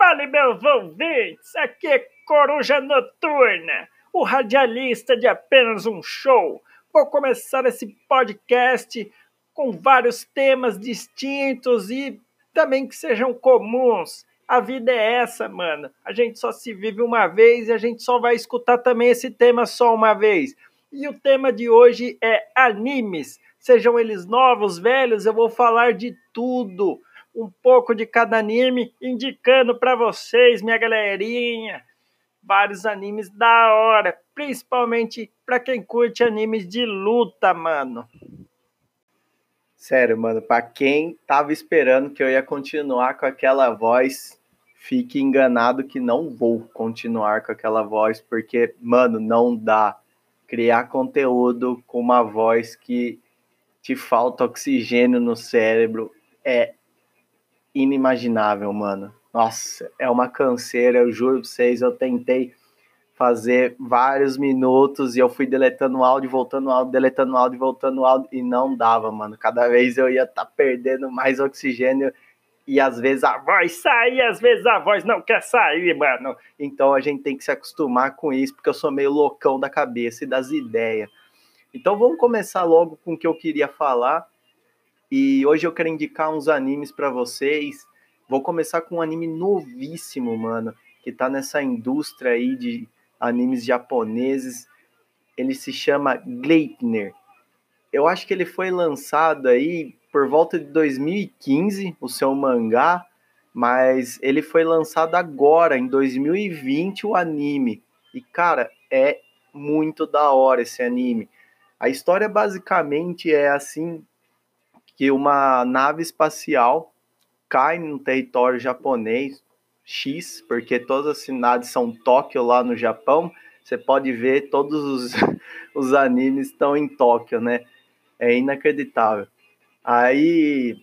Fale, meus ouvintes, aqui é Coruja Noturna, o radialista de apenas um show. Vou começar esse podcast com vários temas distintos e também que sejam comuns. A vida é essa, mano. A gente só se vive uma vez e a gente só vai escutar também esse tema só uma vez. E o tema de hoje é animes. Sejam eles novos, velhos, eu vou falar de tudo um pouco de cada anime, indicando para vocês, minha galerinha, vários animes da hora, principalmente para quem curte animes de luta, mano. Sério, mano, para quem tava esperando que eu ia continuar com aquela voz, fique enganado que não vou continuar com aquela voz, porque, mano, não dá criar conteúdo com uma voz que te falta oxigênio no cérebro é inimaginável, mano. Nossa, é uma canseira, eu juro pra vocês, eu tentei fazer vários minutos e eu fui deletando áudio, voltando áudio, deletando áudio, voltando áudio e não dava, mano. Cada vez eu ia estar tá perdendo mais oxigênio e às vezes a voz sai, às vezes a voz não quer sair, mano. Então a gente tem que se acostumar com isso, porque eu sou meio loucão da cabeça e das ideias. Então vamos começar logo com o que eu queria falar e hoje eu quero indicar uns animes para vocês. Vou começar com um anime novíssimo, mano, que tá nessa indústria aí de animes japoneses. Ele se chama Gleipnir. Eu acho que ele foi lançado aí por volta de 2015, o seu mangá, mas ele foi lançado agora, em 2020, o anime. E, cara, é muito da hora esse anime. A história basicamente é assim: que uma nave espacial cai no território japonês X, porque todas as cidades são Tóquio lá no Japão. Você pode ver todos os, os animes estão em Tóquio, né? É inacreditável. Aí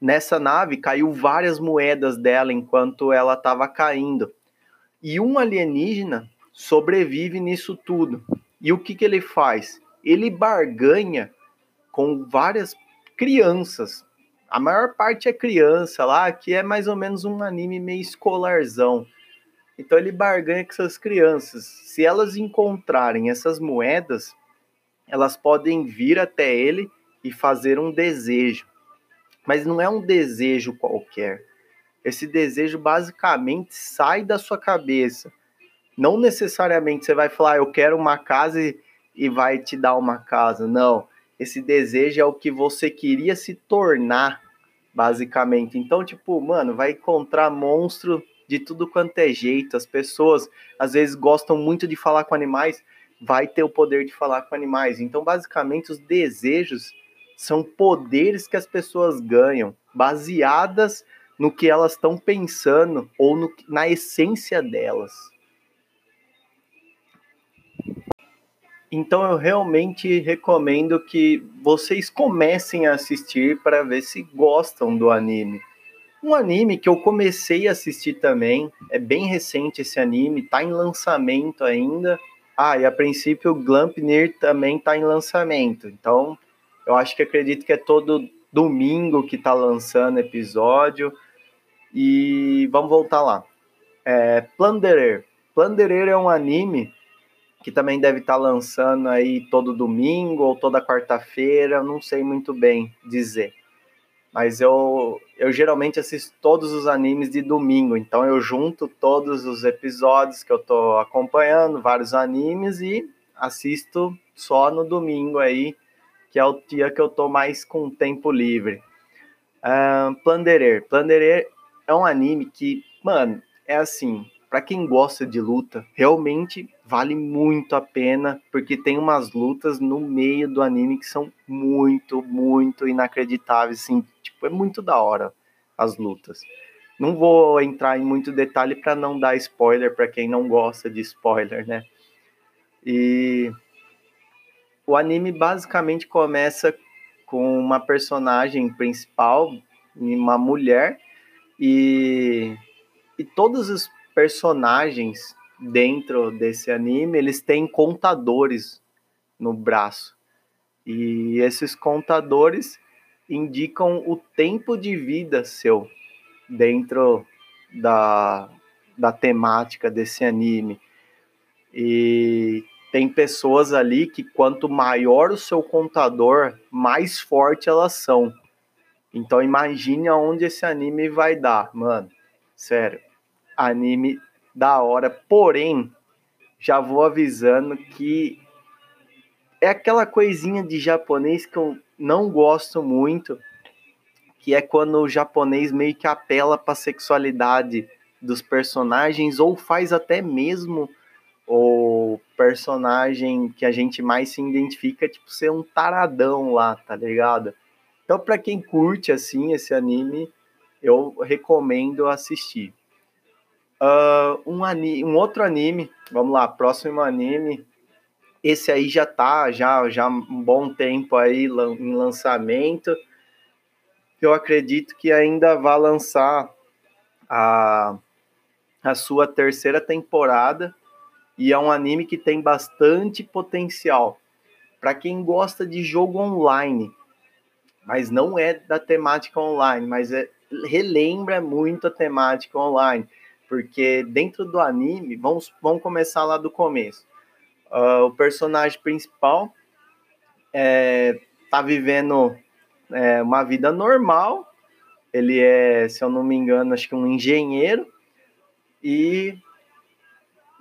nessa nave caiu várias moedas dela enquanto ela estava caindo. E um alienígena sobrevive nisso tudo. E o que, que ele faz? Ele barganha com várias crianças. A maior parte é criança lá, que é mais ou menos um anime meio escolarzão. Então ele barganha com essas crianças. Se elas encontrarem essas moedas, elas podem vir até ele e fazer um desejo. Mas não é um desejo qualquer. Esse desejo basicamente sai da sua cabeça. Não necessariamente você vai falar, eu quero uma casa e, e vai te dar uma casa. Não esse desejo é o que você queria se tornar, basicamente. Então, tipo, mano, vai encontrar monstro de tudo quanto é jeito. As pessoas às vezes gostam muito de falar com animais, vai ter o poder de falar com animais. Então, basicamente, os desejos são poderes que as pessoas ganham, baseadas no que elas estão pensando ou no, na essência delas. Então eu realmente recomendo que vocês comecem a assistir para ver se gostam do anime. Um anime que eu comecei a assistir também, é bem recente esse anime, tá em lançamento ainda. Ah, e a princípio o Glampnir também tá em lançamento. Então, eu acho que acredito que é todo domingo que tá lançando episódio. E vamos voltar lá. É, Plunderer. Plunderer é um anime que também deve estar tá lançando aí todo domingo ou toda quarta-feira, não sei muito bem dizer. Mas eu, eu geralmente assisto todos os animes de domingo, então eu junto todos os episódios que eu tô acompanhando, vários animes, e assisto só no domingo aí, que é o dia que eu tô mais com tempo livre. Uh, Plunderer. Plunderer é um anime que, mano, é assim, para quem gosta de luta, realmente vale muito a pena, porque tem umas lutas no meio do anime que são muito, muito inacreditáveis, assim, tipo, é muito da hora as lutas. Não vou entrar em muito detalhe para não dar spoiler para quem não gosta de spoiler, né? E o anime basicamente começa com uma personagem principal, uma mulher, e, e todos os personagens dentro desse anime, eles têm contadores no braço. E esses contadores indicam o tempo de vida seu dentro da, da temática desse anime. E tem pessoas ali que quanto maior o seu contador, mais forte elas são. Então imagine aonde esse anime vai dar, mano. Sério. Anime da hora. Porém, já vou avisando que é aquela coisinha de japonês que eu não gosto muito, que é quando o japonês meio que apela para sexualidade dos personagens ou faz até mesmo o personagem que a gente mais se identifica, tipo, ser um taradão lá, tá ligado? Então, para quem curte, assim, esse anime, eu recomendo assistir. Uh, um, anime, um outro anime, vamos lá, próximo anime, esse aí já tá, já, já um bom tempo aí em lançamento, eu acredito que ainda vai lançar a, a sua terceira temporada, e é um anime que tem bastante potencial. Para quem gosta de jogo online, mas não é da temática online, mas é, relembra muito a temática online, porque dentro do anime, vamos, vamos começar lá do começo. Uh, o personagem principal é, tá vivendo é, uma vida normal, ele é, se eu não me engano, acho que um engenheiro, e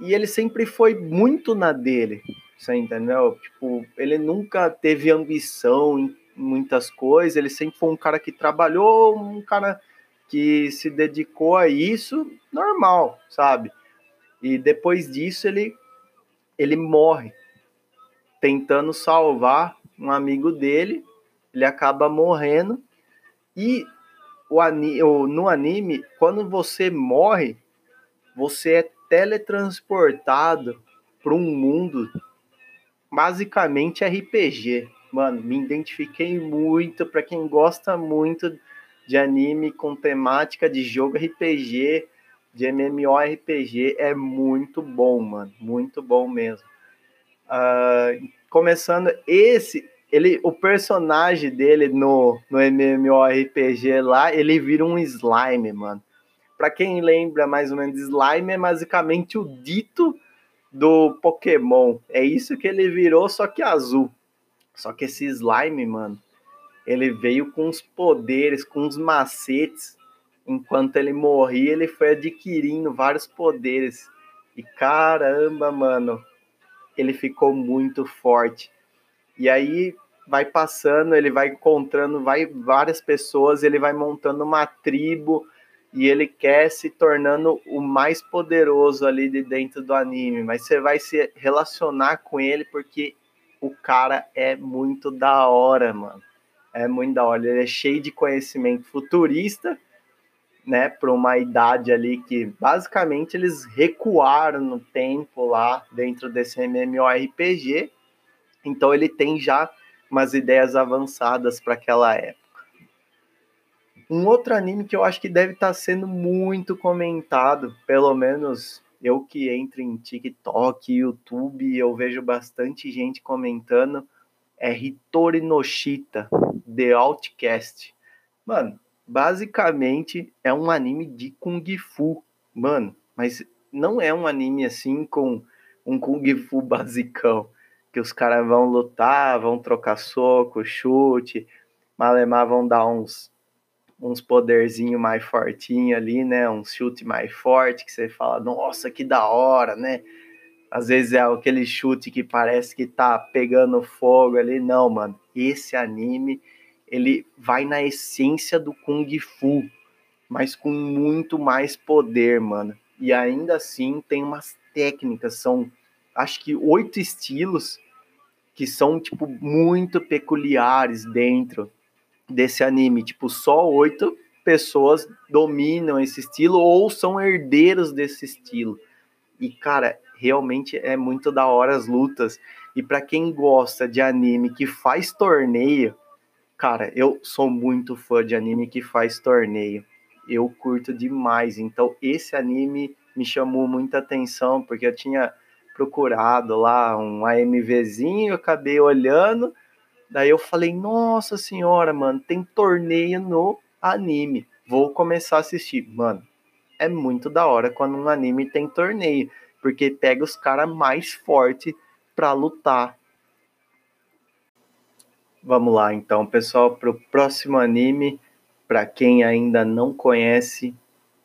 e ele sempre foi muito na dele, você entendeu? Tipo, ele nunca teve ambição em muitas coisas, ele sempre foi um cara que trabalhou, um cara que se dedicou a isso, normal, sabe? E depois disso ele ele morre tentando salvar um amigo dele, ele acaba morrendo e o, no anime, quando você morre, você é teletransportado para um mundo basicamente RPG. Mano, me identifiquei muito para quem gosta muito de anime com temática de jogo RPG, de MMORPG, é muito bom, mano, muito bom mesmo. Uh, começando esse, ele, o personagem dele no, no MMORPG lá, ele vira um slime, mano. Para quem lembra mais ou menos, slime é basicamente o dito do Pokémon. É isso que ele virou, só que azul. Só que esse slime, mano, ele veio com os poderes, com os macetes. Enquanto ele morria, ele foi adquirindo vários poderes. E caramba, mano, ele ficou muito forte. E aí vai passando, ele vai encontrando vai, várias pessoas, ele vai montando uma tribo e ele quer se tornando o mais poderoso ali de dentro do anime, mas você vai se relacionar com ele porque o cara é muito da hora, mano. É muito da hora. Ele é cheio de conhecimento futurista, né, para uma idade ali que basicamente eles recuaram no tempo lá dentro desse MMORPG. Então ele tem já umas ideias avançadas para aquela época. Um outro anime que eu acho que deve estar tá sendo muito comentado, pelo menos eu que entro em TikTok, YouTube, eu vejo bastante gente comentando, é Hitori no Shita, The Outcast. Mano, basicamente é um anime de Kung Fu, mano, mas não é um anime assim com um Kung Fu basicão, que os caras vão lutar, vão trocar soco, chute, malemar vão dar uns uns poderzinho mais fortinho ali, né? Um chute mais forte que você fala, nossa, que da hora, né? Às vezes é aquele chute que parece que tá pegando fogo ali. Não, mano. Esse anime, ele vai na essência do Kung Fu, mas com muito mais poder, mano. E ainda assim tem umas técnicas, são acho que oito estilos que são, tipo, muito peculiares dentro desse anime. Tipo, só oito pessoas dominam esse estilo ou são herdeiros desse estilo. E, cara, realmente é muito da hora as lutas. E para quem gosta de anime que faz torneio, cara, eu sou muito fã de anime que faz torneio. Eu curto demais. Então, esse anime me chamou muita atenção, porque eu tinha procurado lá um AMVzinho, acabei olhando Daí eu falei, nossa senhora, mano, tem torneio no anime. Vou começar a assistir. Mano, é muito da hora quando um anime tem torneio, porque pega os caras mais fortes para lutar. Vamos lá, então, pessoal, para o próximo anime, para quem ainda não conhece,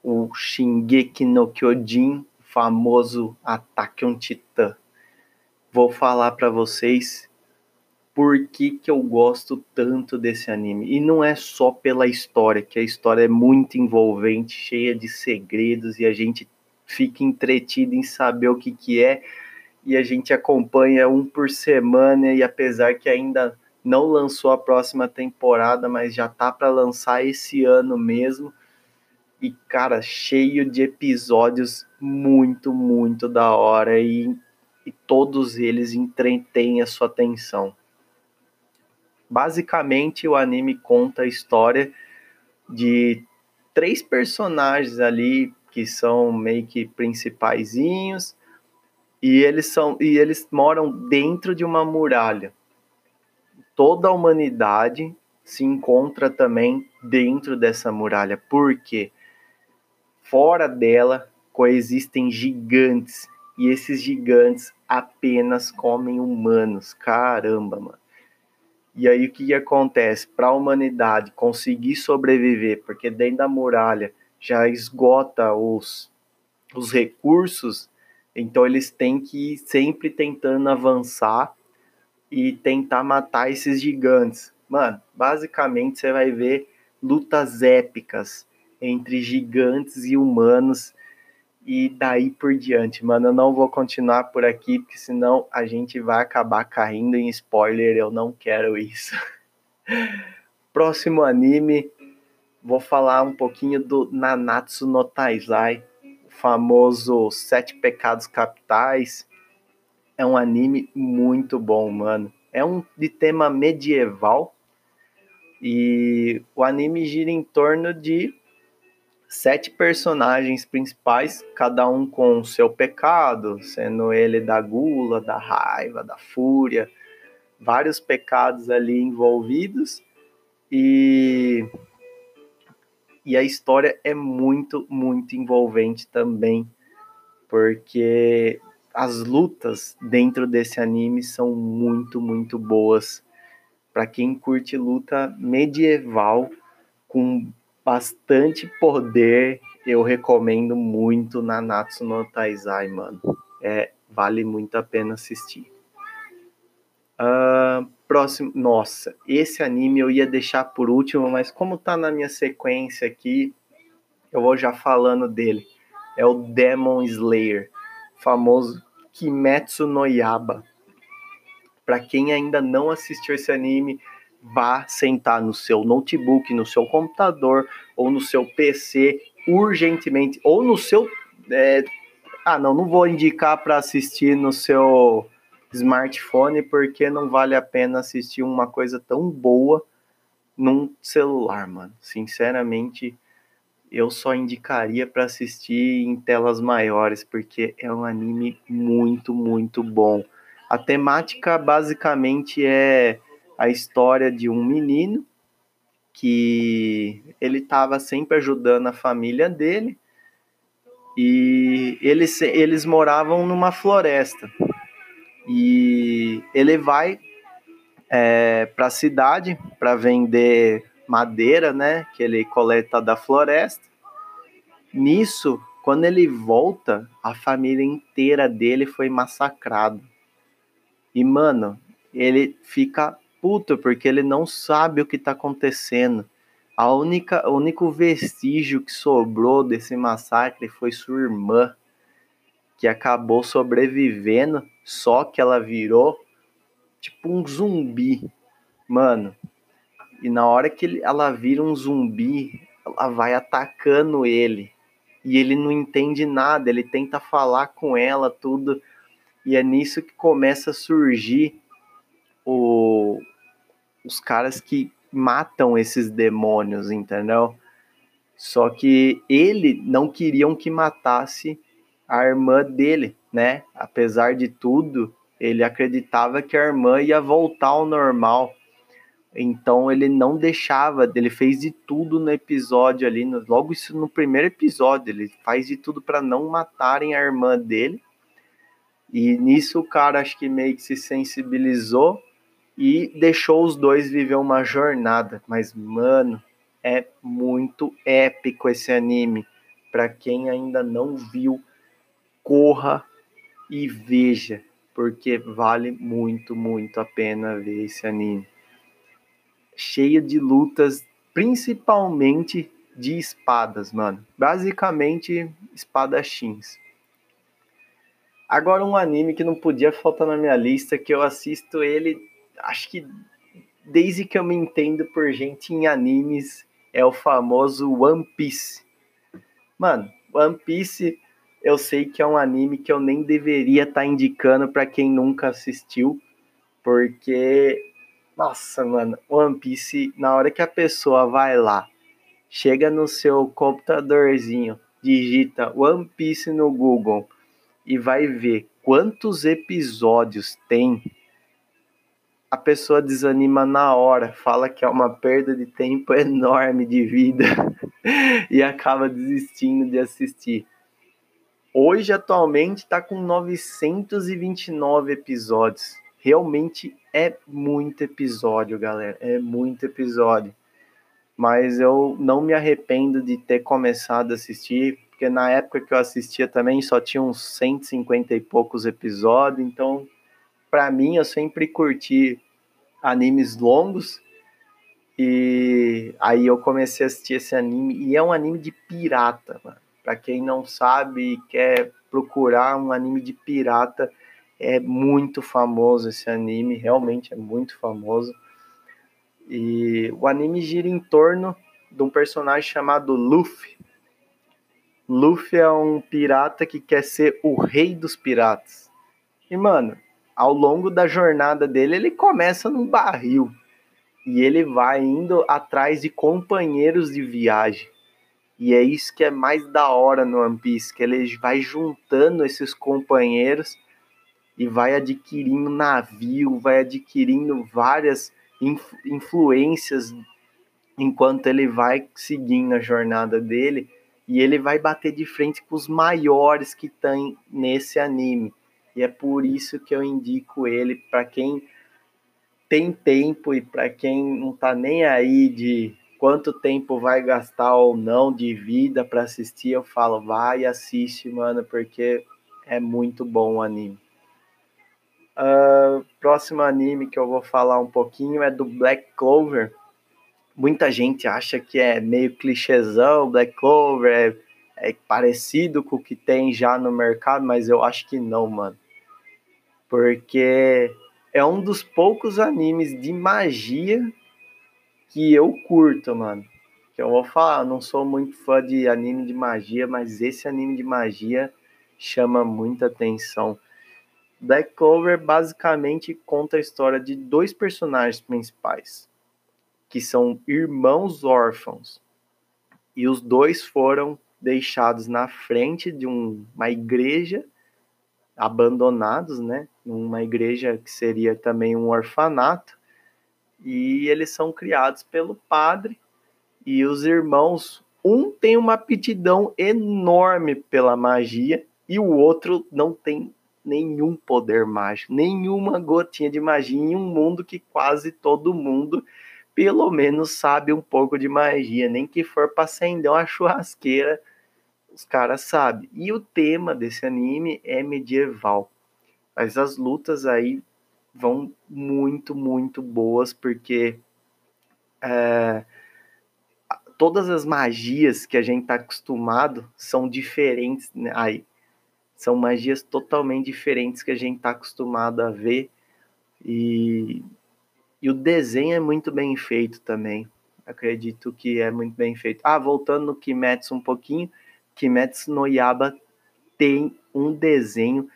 o Shingeki no Kyojin, famoso Ataque um Titã. Vou falar para vocês por que, que eu gosto tanto desse anime. E não é só pela história, que a história é muito envolvente, cheia de segredos e a gente fica entretido em saber o que, que é. E a gente acompanha um por semana e apesar que ainda não lançou a próxima temporada, mas já tá para lançar esse ano mesmo. E cara, cheio de episódios muito, muito da hora e, e todos eles entretêm a sua atenção. Basicamente, o anime conta a história de três personagens ali que são meio que principaizinhos e eles são e eles moram dentro de uma muralha. Toda a humanidade se encontra também dentro dessa muralha, porque fora dela coexistem gigantes e esses gigantes apenas comem humanos. Caramba, mano. E aí o que, que acontece? Para a humanidade conseguir sobreviver, porque dentro da muralha já esgota os, os recursos, então eles têm que ir sempre tentando avançar e tentar matar esses gigantes. Mano, basicamente você vai ver lutas épicas entre gigantes e humanos e daí por diante, mano. Eu não vou continuar por aqui, porque senão a gente vai acabar caindo em spoiler. Eu não quero isso. Próximo anime, vou falar um pouquinho do Nanatsu no Taizai, o famoso Sete Pecados Capitais. É um anime muito bom, mano. É um de tema medieval e o anime gira em torno de sete personagens principais, cada um com seu pecado, sendo ele da gula, da raiva, da fúria, vários pecados ali envolvidos e e a história é muito muito envolvente também, porque as lutas dentro desse anime são muito muito boas para quem curte luta medieval com bastante poder. Eu recomendo muito Nanatsu no Taizai, mano. É, vale muito a pena assistir. Uh, próximo, nossa, esse anime eu ia deixar por último, mas como tá na minha sequência aqui, eu vou já falando dele. É o Demon Slayer, famoso Kimetsu no Yaba. Para quem ainda não assistiu esse anime, vá sentar no seu notebook, no seu computador ou no seu PC urgentemente, ou no seu. É... ah, não, não vou indicar para assistir no seu smartphone, porque não vale a pena assistir uma coisa tão boa num celular, mano. Sinceramente, eu só indicaria para assistir em telas maiores, porque é um anime muito, muito bom. A temática basicamente é a história de um menino que ele estava sempre ajudando a família dele e eles, eles moravam numa floresta e ele vai é, para a cidade para vender madeira, né, que ele coleta da floresta. Nisso, quando ele volta, a família inteira dele foi massacrada. E mano, ele fica puto porque ele não sabe o que está acontecendo. A única, o único vestígio que sobrou desse massacre foi sua irmã, que acabou sobrevivendo, só que ela virou tipo um zumbi, mano. E na hora que ela vira um zumbi, ela vai atacando ele. E ele não entende nada, ele tenta falar com ela, tudo. E é nisso que começa a surgir o, os caras que matam esses demônios, entendeu? Só que ele não queriam que matasse a irmã dele, né? Apesar de tudo, ele acreditava que a irmã ia voltar ao normal. Então ele não deixava, ele fez de tudo no episódio ali, no, logo isso no primeiro episódio, ele faz de tudo para não matarem a irmã dele. E nisso o cara acho que meio que se sensibilizou e deixou os dois viver uma jornada. Mas mano, é muito épico esse anime. Para quem ainda não viu, corra e veja, porque vale muito, muito a pena ver esse anime. Cheio de lutas, principalmente de espadas, mano. Basicamente, espadachins. Agora um anime que não podia faltar na minha lista, que eu assisto ele, acho que desde que eu me entendo por gente em animes, é o famoso One Piece. Mano, One Piece eu sei que é um anime que eu nem deveria estar tá indicando para quem nunca assistiu, porque nossa, mano, One Piece, na hora que a pessoa vai lá, chega no seu computadorzinho, digita One Piece no Google e vai ver quantos episódios tem, a pessoa desanima na hora, fala que é uma perda de tempo enorme de vida e acaba desistindo de assistir. Hoje, atualmente, está com 929 episódios. Realmente é muito episódio, galera. É muito episódio. Mas eu não me arrependo de ter começado a assistir, porque na época que eu assistia também só tinha uns 150 e poucos episódios. Então, para mim, eu sempre curti animes longos. E aí eu comecei a assistir esse anime. E é um anime de pirata, mano. Para quem não sabe e quer procurar um anime de pirata, é muito famoso esse anime, realmente é muito famoso. E o anime gira em torno de um personagem chamado Luffy. Luffy é um pirata que quer ser o rei dos piratas. E, mano, ao longo da jornada dele, ele começa num barril. E ele vai indo atrás de companheiros de viagem. E é isso que é mais da hora no One Piece, que ele vai juntando esses companheiros e vai adquirindo navio, vai adquirindo várias influ influências enquanto ele vai seguindo a jornada dele e ele vai bater de frente com os maiores que tem nesse anime. E é por isso que eu indico ele para quem tem tempo e para quem não tá nem aí de quanto tempo vai gastar ou não de vida para assistir, eu falo, vai assiste, mano, porque é muito bom o anime. Uh, próximo anime que eu vou falar um pouquinho é do Black Clover. Muita gente acha que é meio clichêzão, Black Clover é, é parecido com o que tem já no mercado, mas eu acho que não, mano. Porque é um dos poucos animes de magia que eu curto, mano. Que eu vou falar, não sou muito fã de anime de magia, mas esse anime de magia chama muita atenção. Black Clover basicamente conta a história de dois personagens principais, que são irmãos órfãos. E os dois foram deixados na frente de um, uma igreja, abandonados, né? Uma igreja que seria também um orfanato e eles são criados pelo padre e os irmãos. Um tem uma aptidão enorme pela magia e o outro não tem nenhum poder mágico, nenhuma gotinha de magia em um mundo que quase todo mundo, pelo menos, sabe um pouco de magia, nem que for para acender uma churrasqueira, os caras sabem. E o tema desse anime é medieval. Mas as lutas aí vão muito, muito boas, porque é, todas as magias que a gente está acostumado são diferentes né? aí. São magias totalmente diferentes que a gente está acostumado a ver. E, e o desenho é muito bem feito também. Acredito que é muito bem feito. Ah, voltando no Kimetsu um pouquinho. Kimetsu no Yaba tem um desenho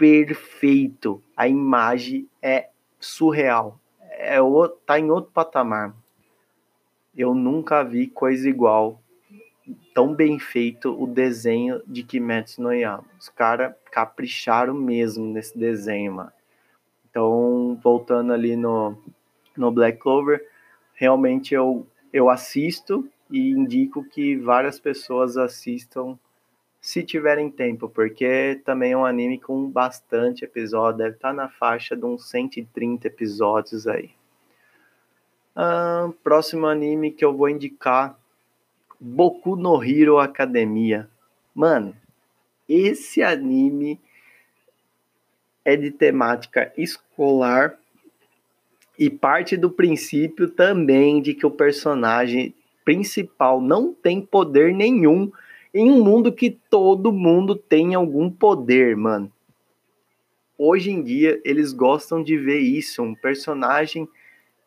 perfeito. A imagem é surreal. É tá em outro patamar. Eu nunca vi coisa igual. Tão bem feito o desenho de Kimetsu no Yama. Os caras capricharam mesmo nesse desenho, mano. Então, voltando ali no, no Black Clover, realmente eu, eu assisto e indico que várias pessoas assistam se tiverem tempo, porque também é um anime com bastante episódio, deve estar na faixa de uns 130 episódios aí. Ah, próximo anime que eu vou indicar, Boku no Hero Academia. Mano, esse anime é de temática escolar e parte do princípio também de que o personagem principal não tem poder nenhum em um mundo que todo mundo tem algum poder, mano. Hoje em dia eles gostam de ver isso, um personagem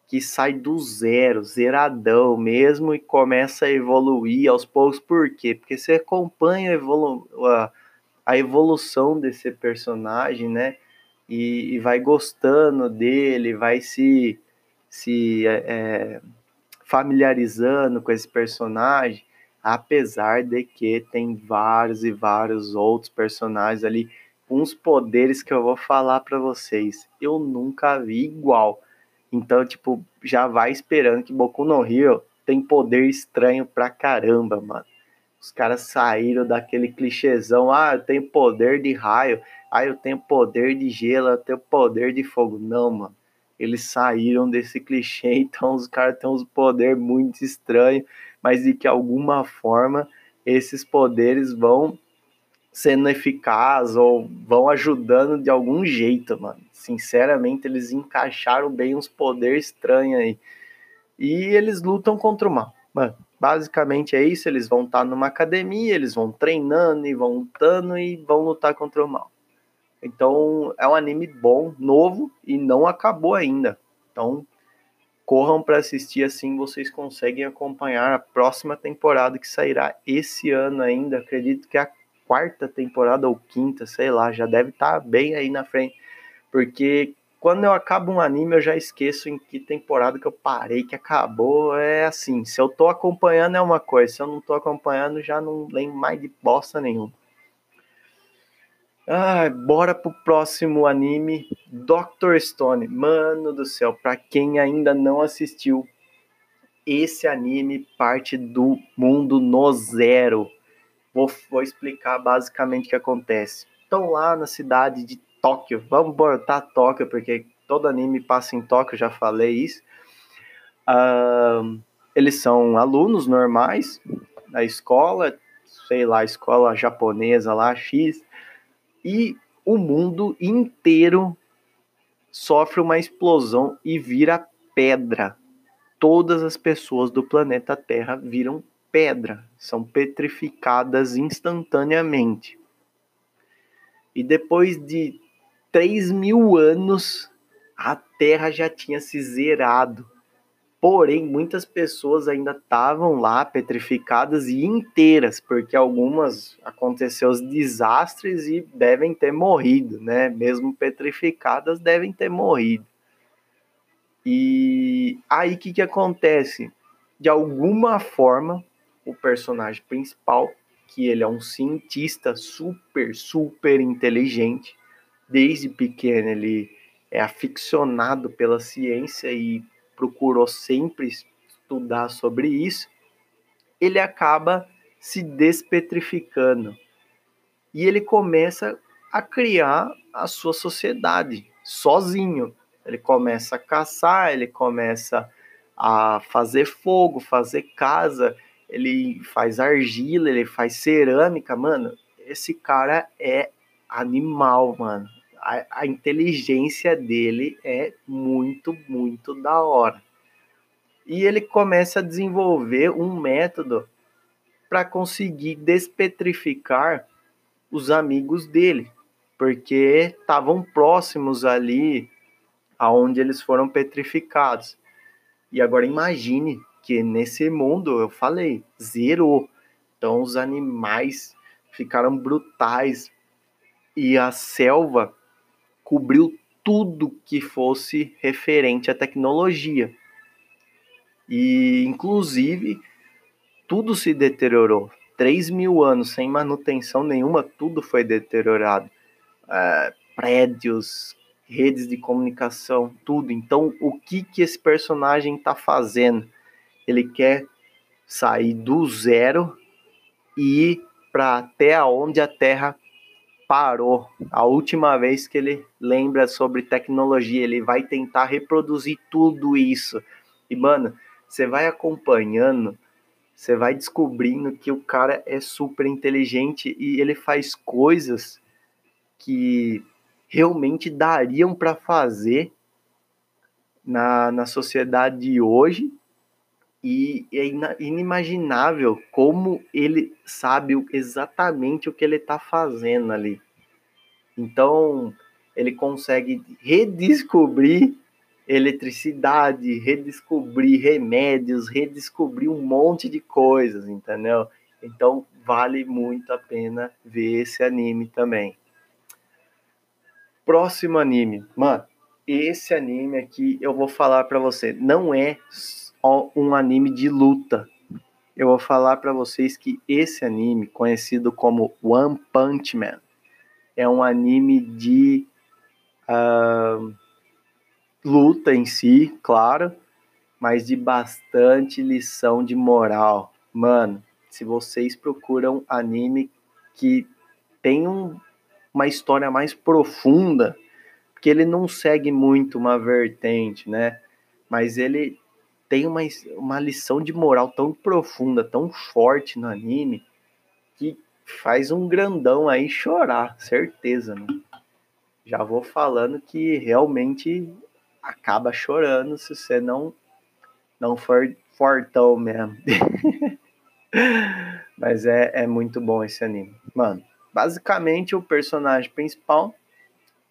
que sai do zero, zeradão mesmo e começa a evoluir aos poucos. Por quê? Porque você acompanha a, evolu a, a evolução desse personagem, né? E, e, vai gostando dele, vai se, se é, é familiarizando com esse personagem apesar de que tem vários e vários outros personagens ali uns poderes que eu vou falar para vocês. Eu nunca vi igual. Então, tipo, já vai esperando que Boku no Hero tem poder estranho pra caramba, mano. Os caras saíram daquele clichêzão, ah, eu tenho poder de raio, ah, eu tenho poder de gelo, eu tenho poder de fogo. Não, mano. Eles saíram desse clichê, então os caras têm uns poderes muito estranhos mas de que alguma forma esses poderes vão sendo eficazes ou vão ajudando de algum jeito, mano. Sinceramente, eles encaixaram bem uns poderes estranhos aí. E eles lutam contra o mal. Mano, basicamente é isso, eles vão estar tá numa academia, eles vão treinando e vão lutando e vão lutar contra o mal. Então, é um anime bom, novo e não acabou ainda. Então, corram para assistir, assim vocês conseguem acompanhar a próxima temporada que sairá esse ano ainda. Acredito que a quarta temporada ou quinta, sei lá, já deve estar tá bem aí na frente. Porque quando eu acabo um anime, eu já esqueço em que temporada que eu parei, que acabou. É assim, se eu tô acompanhando é uma coisa, se eu não tô acompanhando, já não lembro mais de bosta nenhuma. Ah, bora pro próximo anime, Doctor Stone. Mano do céu, pra quem ainda não assistiu, esse anime parte do mundo no zero. Vou, vou explicar basicamente o que acontece. Estão lá na cidade de Tóquio. Vamos botar Tóquio, porque todo anime passa em Tóquio, já falei isso. Eles são alunos normais da escola, sei lá, escola japonesa lá, X e o mundo inteiro sofre uma explosão e vira pedra. Todas as pessoas do planeta Terra viram pedra, são petrificadas instantaneamente. E depois de 3 mil anos, a Terra já tinha se zerado. Porém, muitas pessoas ainda estavam lá petrificadas e inteiras, porque algumas aconteceu os desastres e devem ter morrido, né? Mesmo petrificadas devem ter morrido. E aí o que, que acontece? De alguma forma, o personagem principal, que ele é um cientista super, super inteligente, desde pequeno ele é aficionado pela ciência e procurou sempre estudar sobre isso, ele acaba se despetrificando. E ele começa a criar a sua sociedade sozinho. Ele começa a caçar, ele começa a fazer fogo, fazer casa, ele faz argila, ele faz cerâmica, mano. Esse cara é animal, mano a, a inteligência dele é muito, muito da hora. E ele começa a desenvolver um método para conseguir despetrificar os amigos dele, porque estavam próximos ali aonde eles foram petrificados. E agora imagine que nesse mundo, eu falei, zerou. Então os animais ficaram brutais e a selva cobriu tudo que fosse referente à tecnologia. E, inclusive, tudo se deteriorou. 3 mil anos sem manutenção nenhuma, tudo foi deteriorado. É, prédios, redes de comunicação, tudo. Então, o que que esse personagem está fazendo? Ele quer sair do zero e ir para até onde a Terra parou. A última vez que ele lembra sobre tecnologia, ele vai tentar reproduzir tudo isso. E mano, você vai acompanhando, você vai descobrindo que o cara é super inteligente e ele faz coisas que realmente dariam para fazer na, na sociedade de hoje e é inimaginável como ele sabe exatamente o que ele está fazendo ali. Então, ele consegue redescobrir eletricidade, redescobrir remédios, redescobrir um monte de coisas, entendeu? Então, vale muito a pena ver esse anime também. Próximo anime. Mano, esse anime aqui eu vou falar para você, não é um anime de luta. Eu vou falar para vocês que esse anime, conhecido como One Punch Man, é um anime de uh, luta em si, claro, mas de bastante lição de moral. Mano, se vocês procuram anime que tem um, uma história mais profunda, porque ele não segue muito uma vertente, né? Mas ele tem uma, uma lição de moral tão profunda, tão forte no anime, que faz um grandão aí chorar, certeza, né? Já vou falando que realmente acaba chorando se você não não for fortão mesmo. Mas é, é muito bom esse anime. Mano, basicamente o personagem principal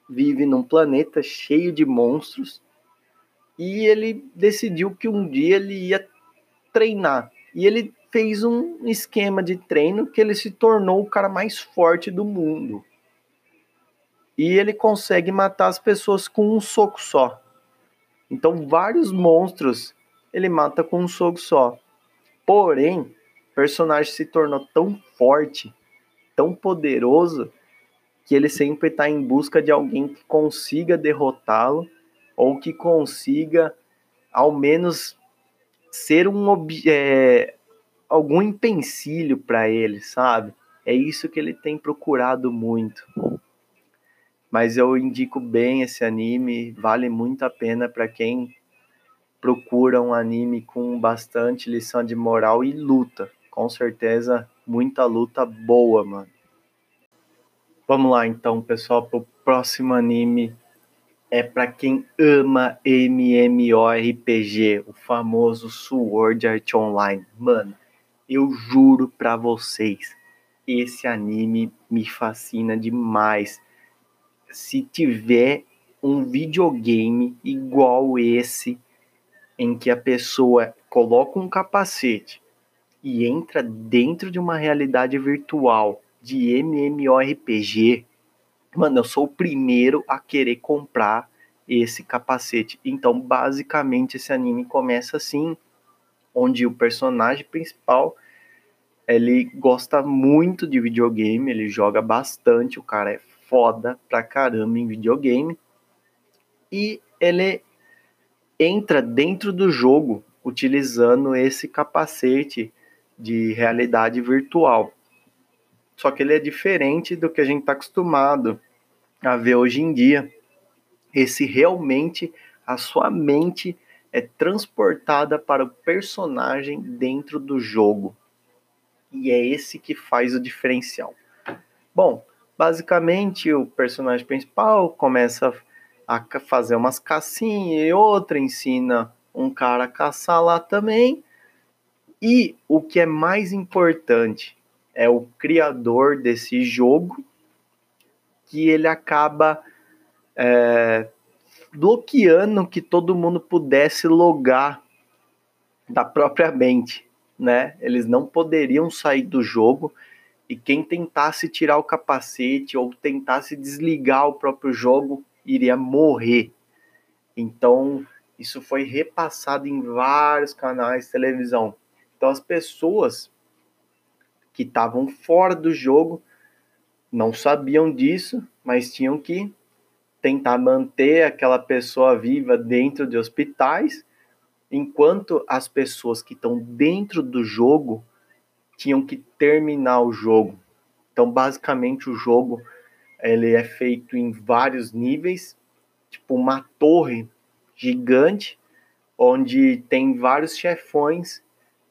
vive num planeta cheio de monstros e ele decidiu que um dia ele ia treinar. E ele fez um esquema de treino que ele se tornou o cara mais forte do mundo. E ele consegue matar as pessoas com um soco só. Então, vários monstros ele mata com um soco só. Porém, o personagem se tornou tão forte, tão poderoso, que ele sempre está em busca de alguém que consiga derrotá-lo ou que consiga ao menos ser um é, algum empecilho para ele, sabe? É isso que ele tem procurado muito. Mas eu indico bem esse anime, vale muito a pena para quem procura um anime com bastante lição de moral e luta. Com certeza, muita luta boa, mano. Vamos lá então, pessoal, pro próximo anime é para quem ama MMORPG, o famoso Sword Art Online. Mano, eu juro para vocês, esse anime me fascina demais. Se tiver um videogame igual esse, em que a pessoa coloca um capacete e entra dentro de uma realidade virtual de MMORPG, mano, eu sou o primeiro a querer comprar esse capacete. Então, basicamente, esse anime começa assim, onde o personagem principal ele gosta muito de videogame, ele joga bastante, o cara é foda pra caramba em videogame. E ele entra dentro do jogo utilizando esse capacete de realidade virtual. Só que ele é diferente do que a gente está acostumado a ver hoje em dia. Esse realmente a sua mente é transportada para o personagem dentro do jogo. E é esse que faz o diferencial. Bom, basicamente o personagem principal começa a fazer umas cacinhas e outra ensina um cara a caçar lá também. E o que é mais importante, é o criador desse jogo que ele acaba é, bloqueando que todo mundo pudesse logar da própria mente, né? Eles não poderiam sair do jogo e quem tentasse tirar o capacete ou tentasse desligar o próprio jogo iria morrer. Então, isso foi repassado em vários canais de televisão. Então, as pessoas que estavam fora do jogo não sabiam disso, mas tinham que tentar manter aquela pessoa viva dentro de hospitais, enquanto as pessoas que estão dentro do jogo tinham que terminar o jogo. Então, basicamente, o jogo ele é feito em vários níveis, tipo uma torre gigante, onde tem vários chefões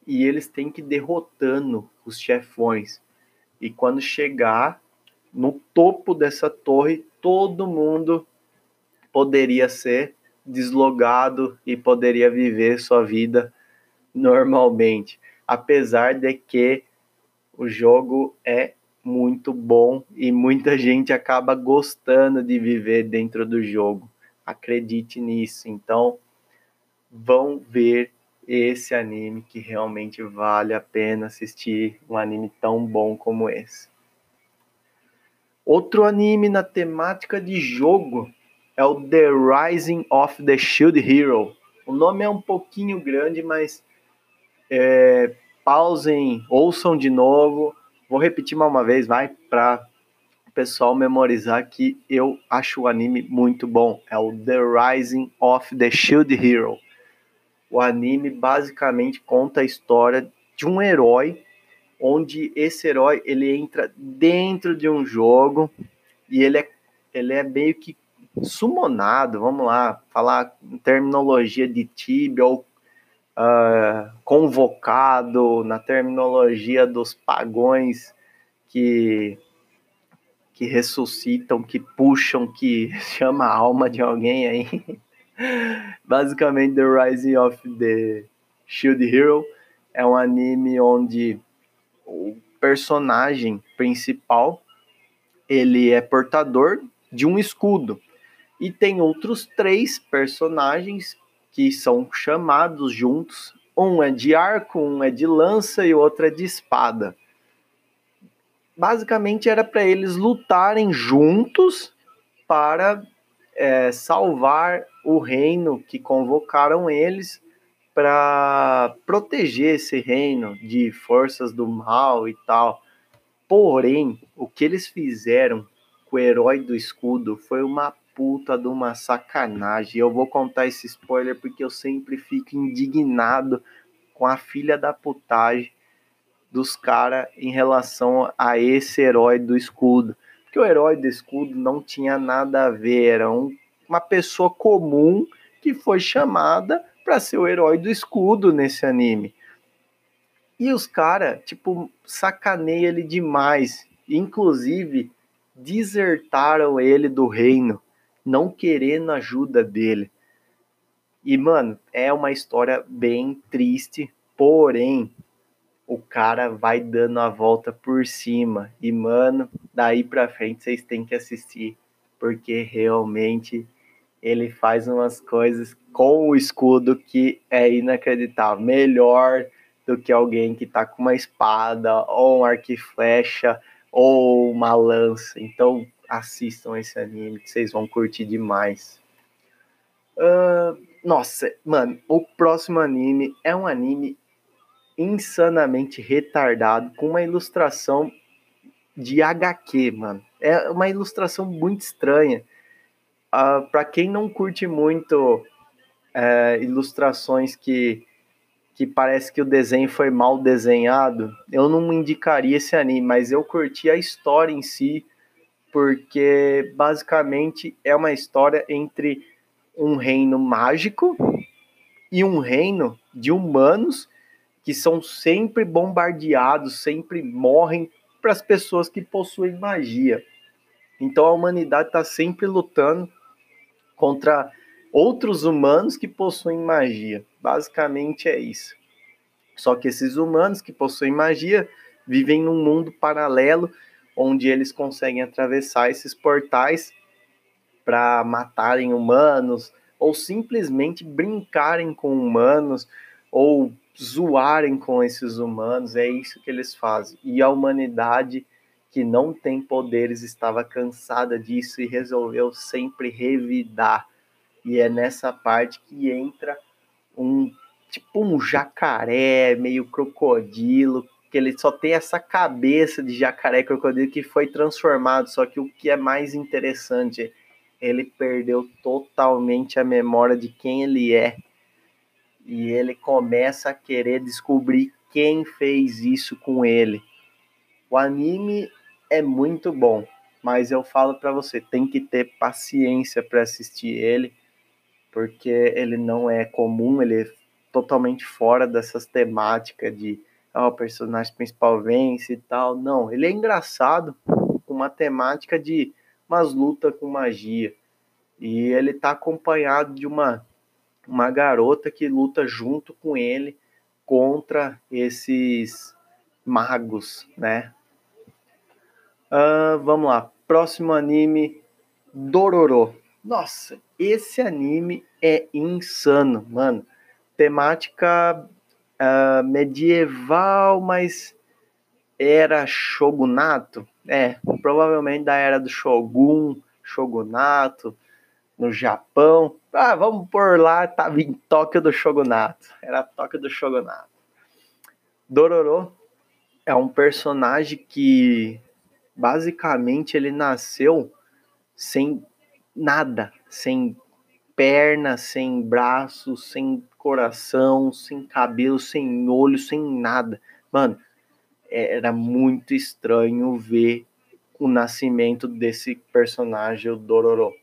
e eles têm que ir derrotando os chefões. E quando chegar no topo dessa torre, todo mundo poderia ser deslogado e poderia viver sua vida normalmente, apesar de que o jogo é muito bom e muita gente acaba gostando de viver dentro do jogo. Acredite nisso. Então, vão ver esse anime que realmente vale a pena assistir, um anime tão bom como esse. Outro anime na temática de jogo é o The Rising of the Shield Hero. O nome é um pouquinho grande, mas é, pausem, ouçam de novo. Vou repetir mais uma vez, vai, para o pessoal memorizar que eu acho o anime muito bom. É o The Rising of the Shield Hero. O anime basicamente conta a história de um herói, onde esse herói ele entra dentro de um jogo e ele é, ele é meio que sumonado, vamos lá, falar em terminologia de Tibia ou uh, convocado, na terminologia dos pagões que que ressuscitam, que puxam, que chama a alma de alguém aí. Basicamente, The Rising of the Shield Hero é um anime onde o personagem principal ele é portador de um escudo e tem outros três personagens que são chamados juntos. Um é de arco, um é de lança e o outro é de espada. Basicamente era para eles lutarem juntos para é, salvar o reino que convocaram eles para proteger esse reino de forças do mal e tal. Porém, o que eles fizeram com o herói do escudo foi uma puta de uma sacanagem. Eu vou contar esse spoiler porque eu sempre fico indignado com a filha da putagem dos caras em relação a esse herói do escudo. Porque o herói do escudo não tinha nada a ver, era um, uma pessoa comum que foi chamada para ser o herói do escudo nesse anime. E os caras, tipo, sacaneia ele demais. Inclusive, desertaram ele do reino não querendo ajuda dele. E, mano, é uma história bem triste, porém, o cara vai dando a volta por cima. E, mano, daí pra frente vocês têm que assistir, porque realmente ele faz umas coisas com o escudo que é inacreditável. Melhor do que alguém que tá com uma espada, ou um arco e flecha, ou uma lança. Então, assistam esse anime que vocês vão curtir demais. Uh, nossa, mano, o próximo anime é um anime insanamente retardado com uma ilustração de HQ, mano. É uma ilustração muito estranha. Uh, ah, para quem não curte muito uh, ilustrações que que parece que o desenho foi mal desenhado, eu não indicaria esse anime, mas eu curti a história em si, porque basicamente é uma história entre um reino mágico e um reino de humanos que são sempre bombardeados, sempre morrem para as pessoas que possuem magia. Então a humanidade está sempre lutando contra outros humanos que possuem magia. Basicamente é isso. Só que esses humanos que possuem magia vivem num mundo paralelo onde eles conseguem atravessar esses portais para matarem humanos ou simplesmente brincarem com humanos ou zoarem com esses humanos, é isso que eles fazem. E a humanidade que não tem poderes estava cansada disso e resolveu sempre revidar. E é nessa parte que entra um tipo um jacaré, meio crocodilo, que ele só tem essa cabeça de jacaré crocodilo que foi transformado. Só que o que é mais interessante ele perdeu totalmente a memória de quem ele é. E ele começa a querer descobrir quem fez isso com ele. O anime é muito bom, mas eu falo para você, tem que ter paciência para assistir ele, porque ele não é comum, ele é totalmente fora dessas temáticas de ah, o personagem principal vence e tal. Não, ele é engraçado com uma temática de umas lutas com magia. E ele tá acompanhado de uma, uma garota que luta junto com ele contra esses magos, né? Uh, vamos lá, próximo anime, Dororo. Nossa, esse anime é insano, mano. Temática uh, medieval, mas era shogunato. É, provavelmente da era do Shogun, shogunato, no Japão. Ah, vamos por lá, tava em Tóquio do Shogunato. Era Tóquio do Shogunato. Dororo é um personagem que basicamente ele nasceu sem nada, sem perna, sem braço, sem coração, sem cabelo, sem olho, sem nada. Mano, era muito estranho ver o nascimento desse personagem, o Dororo.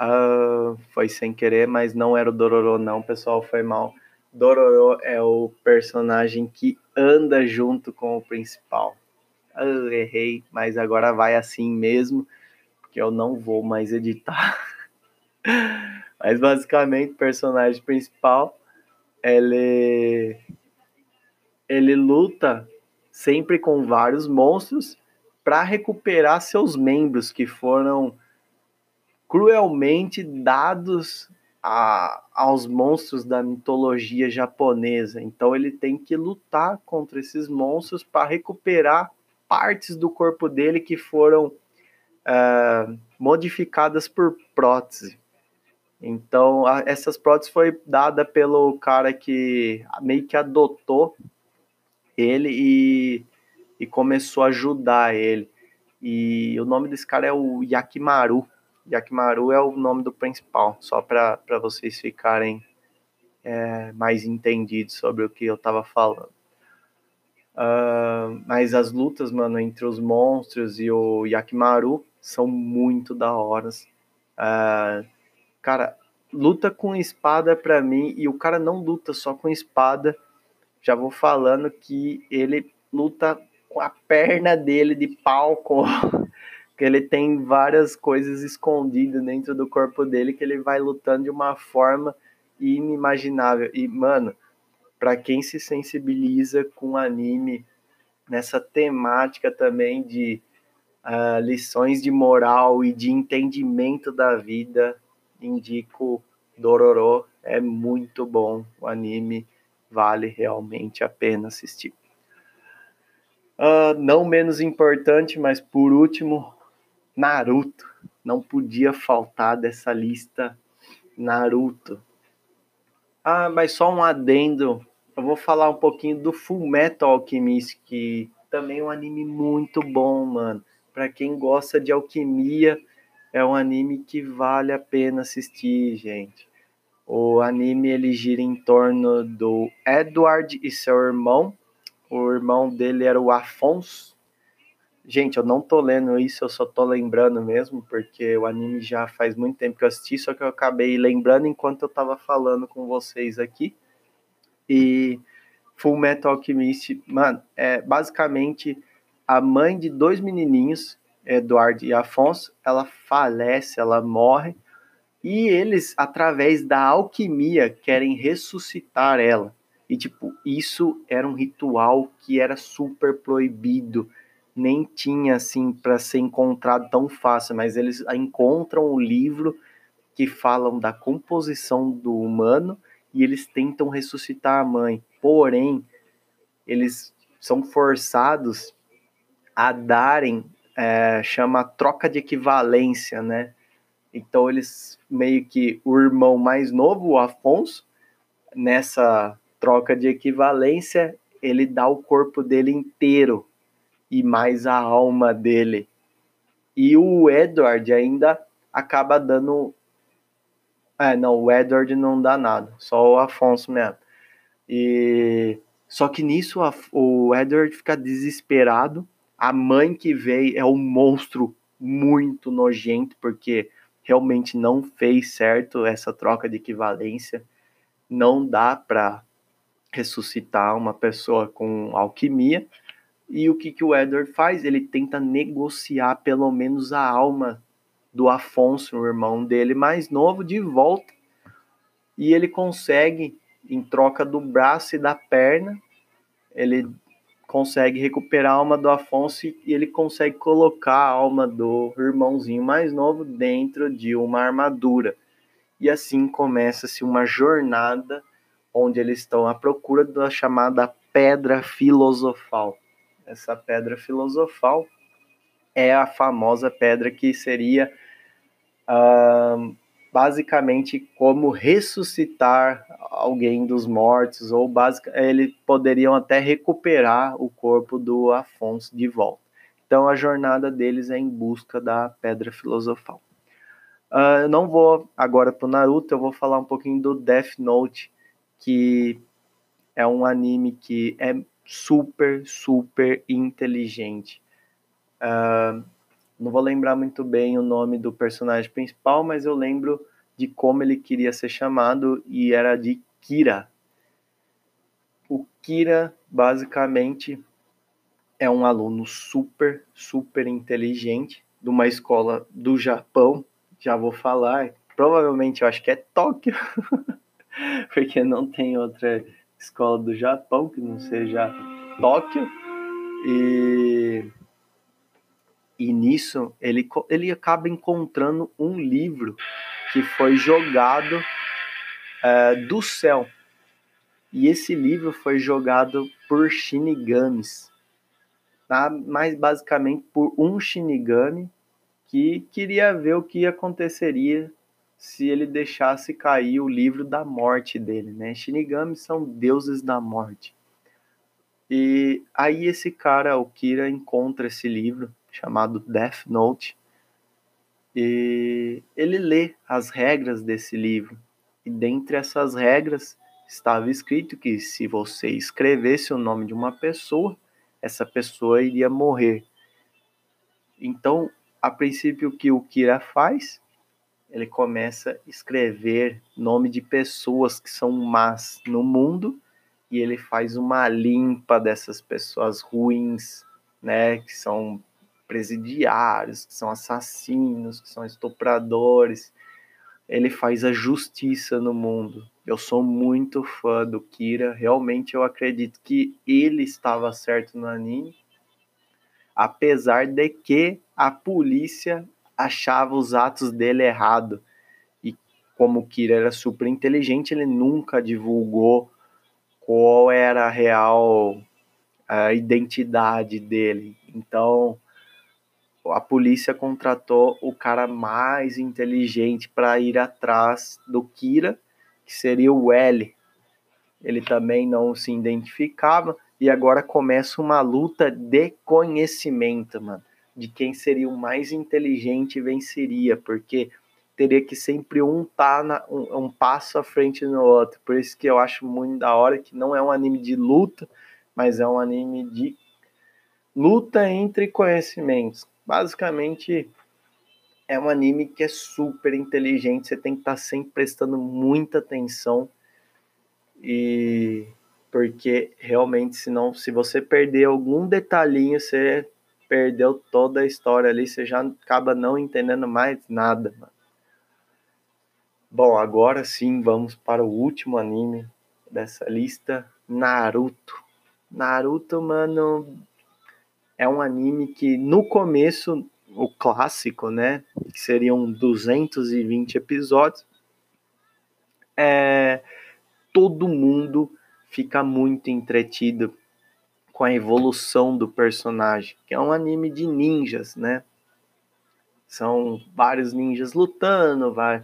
Uh, foi sem querer, mas não era o Dororo, não, pessoal, foi mal. Dororo é o personagem que anda junto com o principal. Eu errei, mas agora vai assim mesmo, porque eu não vou mais editar. mas basicamente, o personagem principal, ele ele luta sempre com vários monstros para recuperar seus membros que foram cruelmente dados a, aos monstros da mitologia japonesa. Então ele tem que lutar contra esses monstros para recuperar partes do corpo dele que foram uh, modificadas por prótese. Então a, essas próteses foi dada pelo cara que meio que adotou ele e, e começou a ajudar ele. E o nome desse cara é o Yakimaru. Yakimaru é o nome do principal, só para vocês ficarem é, mais entendidos sobre o que eu tava falando. Uh, mas as lutas, mano, entre os monstros e o Yakimaru são muito da hora. Uh, cara, luta com espada para mim, e o cara não luta só com espada. Já vou falando que ele luta com a perna dele de pau, com que ele tem várias coisas escondidas dentro do corpo dele que ele vai lutando de uma forma inimaginável. E, mano, para quem se sensibiliza com anime nessa temática também de uh, lições de moral e de entendimento da vida, indico Dororo. É muito bom o anime, vale realmente a pena assistir. Uh, não menos importante, mas por último, Naruto. Não podia faltar dessa lista Naruto. Ah, mas só um adendo. Eu vou falar um pouquinho do Full Metal Alchemist, que também é um anime muito bom, mano. Para quem gosta de alquimia, é um anime que vale a pena assistir, gente. O anime ele gira em torno do Edward e seu irmão. O irmão dele era o Afonso, Gente, eu não tô lendo isso, eu só tô lembrando mesmo, porque o anime já faz muito tempo que eu assisti, só que eu acabei lembrando enquanto eu tava falando com vocês aqui. E Full Metal Alchemist, mano, é basicamente a mãe de dois menininhos, Eduardo e Afonso, ela falece, ela morre, e eles, através da alquimia, querem ressuscitar ela. E, tipo, isso era um ritual que era super proibido nem tinha assim para ser encontrado tão fácil, mas eles encontram o livro que falam da composição do humano e eles tentam ressuscitar a mãe. Porém, eles são forçados a darem, é, chama troca de equivalência, né? Então eles meio que o irmão mais novo, o Afonso, nessa troca de equivalência, ele dá o corpo dele inteiro e mais a alma dele E o Edward ainda acaba dando. É, não, o Edward não dá nada, só o Afonso mesmo. E só que nisso o Edward fica desesperado. A mãe que veio é um monstro muito nojento, porque realmente não fez certo essa troca de equivalência. Não dá para ressuscitar uma pessoa com alquimia. E o que, que o Edward faz? Ele tenta negociar pelo menos a alma do Afonso, o irmão dele mais novo, de volta. E ele consegue, em troca do braço e da perna, ele consegue recuperar a alma do Afonso e ele consegue colocar a alma do irmãozinho mais novo dentro de uma armadura. E assim começa-se uma jornada onde eles estão à procura da chamada pedra filosofal. Essa pedra filosofal é a famosa pedra que seria uh, basicamente como ressuscitar alguém dos mortos, ou basic, eles poderiam até recuperar o corpo do Afonso de volta. Então a jornada deles é em busca da pedra filosofal. Uh, eu não vou agora para o Naruto, eu vou falar um pouquinho do Death Note, que é um anime que é super, super inteligente. Uh, não vou lembrar muito bem o nome do personagem principal, mas eu lembro de como ele queria ser chamado e era de Kira. O Kira, basicamente, é um aluno super, super inteligente de uma escola do Japão. Já vou falar, provavelmente eu acho que é Tóquio, porque não tem outra escola do Japão que não seja Tóquio. E e nisso ele, ele acaba encontrando um livro que foi jogado é, do céu. E esse livro foi jogado por shinigamis. Tá? Mas basicamente por um shinigami que queria ver o que aconteceria se ele deixasse cair o livro da morte dele. Né? Shinigamis são deuses da morte. E aí esse cara, o Kira, encontra esse livro chamado Death Note. E ele lê as regras desse livro. E dentre essas regras estava escrito que se você escrevesse o nome de uma pessoa, essa pessoa iria morrer. Então, a princípio, o que o Kira faz? Ele começa a escrever nome de pessoas que são más no mundo e ele faz uma limpa dessas pessoas ruins, né, que são presidiários, que são assassinos, que são estupradores. Ele faz a justiça no mundo. Eu sou muito fã do Kira, realmente eu acredito que ele estava certo no anime, apesar de que a polícia achava os atos dele errado. E como o Kira era super inteligente, ele nunca divulgou qual era a real a identidade dele. Então, a polícia contratou o cara mais inteligente para ir atrás do Kira, que seria o L. Ele também não se identificava e agora começa uma luta de conhecimento, mano, de quem seria o mais inteligente venceria, porque teria que sempre um tá um, um, passo à frente no outro. Por isso que eu acho muito da hora que não é um anime de luta, mas é um anime de luta entre conhecimentos basicamente é um anime que é super inteligente, você tem que estar tá sempre prestando muita atenção e porque realmente senão se você perder algum detalhinho, você perdeu toda a história ali, você já acaba não entendendo mais nada, mano. Bom, agora sim vamos para o último anime dessa lista, Naruto. Naruto, mano, é um anime que no começo, o clássico, né, que seriam 220 episódios, é, todo mundo fica muito entretido com a evolução do personagem, que é um anime de ninjas, né? São vários ninjas lutando, vai,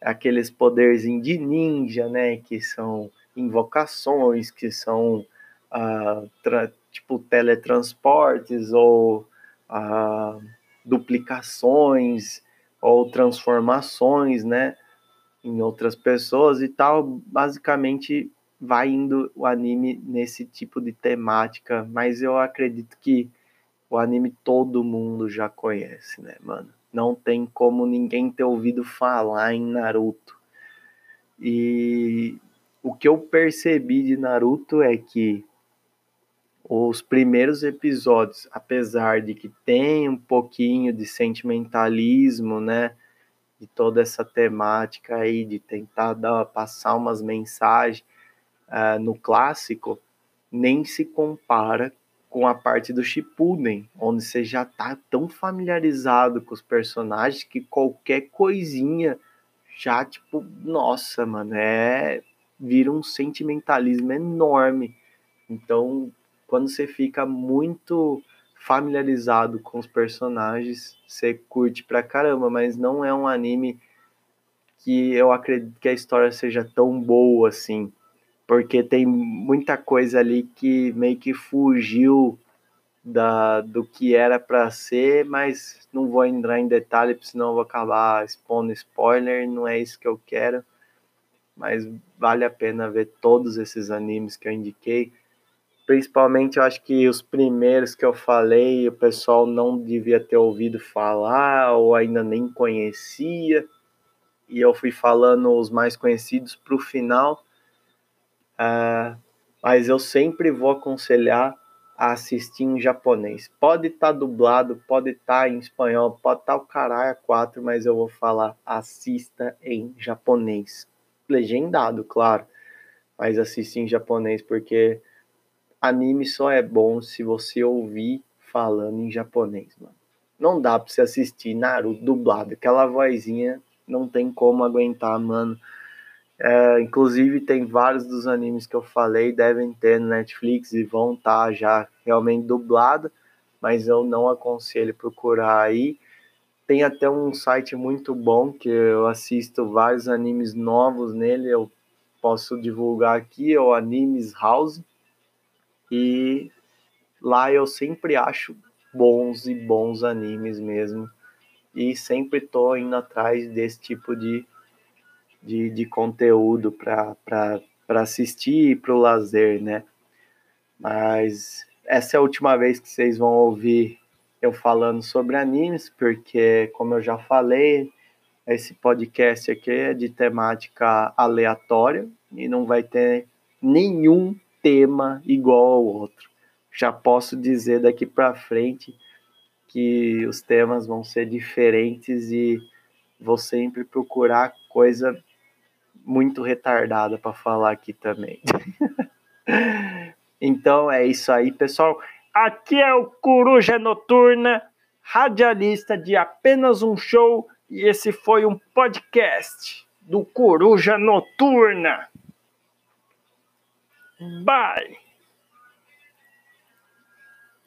aqueles poderzinhos de ninja, né? Que são invocações, que são uh, tipo teletransportes ou uh, duplicações ou transformações, né, em outras pessoas e tal. Basicamente vai indo o anime nesse tipo de temática, mas eu acredito que o anime todo mundo já conhece, né, mano? Não tem como ninguém ter ouvido falar em Naruto. E o que eu percebi de Naruto é que os primeiros episódios, apesar de que tem um pouquinho de sentimentalismo, né, de toda essa temática aí de tentar dar, passar umas mensagens uh, no clássico, nem se compara com a parte do Shippuden, onde você já tá tão familiarizado com os personagens que qualquer coisinha já tipo, nossa, mano, é vira um sentimentalismo enorme. Então, quando você fica muito familiarizado com os personagens, você curte pra caramba, mas não é um anime que eu acredito que a história seja tão boa assim, porque tem muita coisa ali que meio que fugiu da, do que era para ser, mas não vou entrar em detalhe, senão eu vou acabar expondo spoiler, não é isso que eu quero. Mas vale a pena ver todos esses animes que eu indiquei. Principalmente, eu acho que os primeiros que eu falei, o pessoal não devia ter ouvido falar ou ainda nem conhecia. E eu fui falando os mais conhecidos para o final. Uh, mas eu sempre vou aconselhar a assistir em japonês. Pode estar tá dublado, pode estar tá em espanhol, pode estar tá o caralho 4, mas eu vou falar assista em japonês. Legendado, claro, mas assista em japonês, porque anime só é bom se você ouvir falando em japonês, mano. Não dá pra você assistir Naruto dublado, aquela vozinha não tem como aguentar, mano. É, inclusive, tem vários dos animes que eu falei, devem ter no Netflix e vão estar tá já realmente dublado, mas eu não aconselho procurar aí. Tem até um site muito bom que eu assisto vários animes novos nele, eu posso divulgar aqui, é o Animes House. E lá eu sempre acho bons e bons animes mesmo. E sempre tô indo atrás desse tipo de de, de conteúdo para assistir e para o lazer, né? Mas essa é a última vez que vocês vão ouvir eu falando sobre animes, porque, como eu já falei, esse podcast aqui é de temática aleatória e não vai ter nenhum tema igual ao outro. Já posso dizer daqui para frente que os temas vão ser diferentes e vou sempre procurar coisa muito retardada para falar aqui também. então é isso aí, pessoal. Aqui é o Coruja Noturna, radialista de apenas um show, e esse foi um podcast do Coruja Noturna. Bye!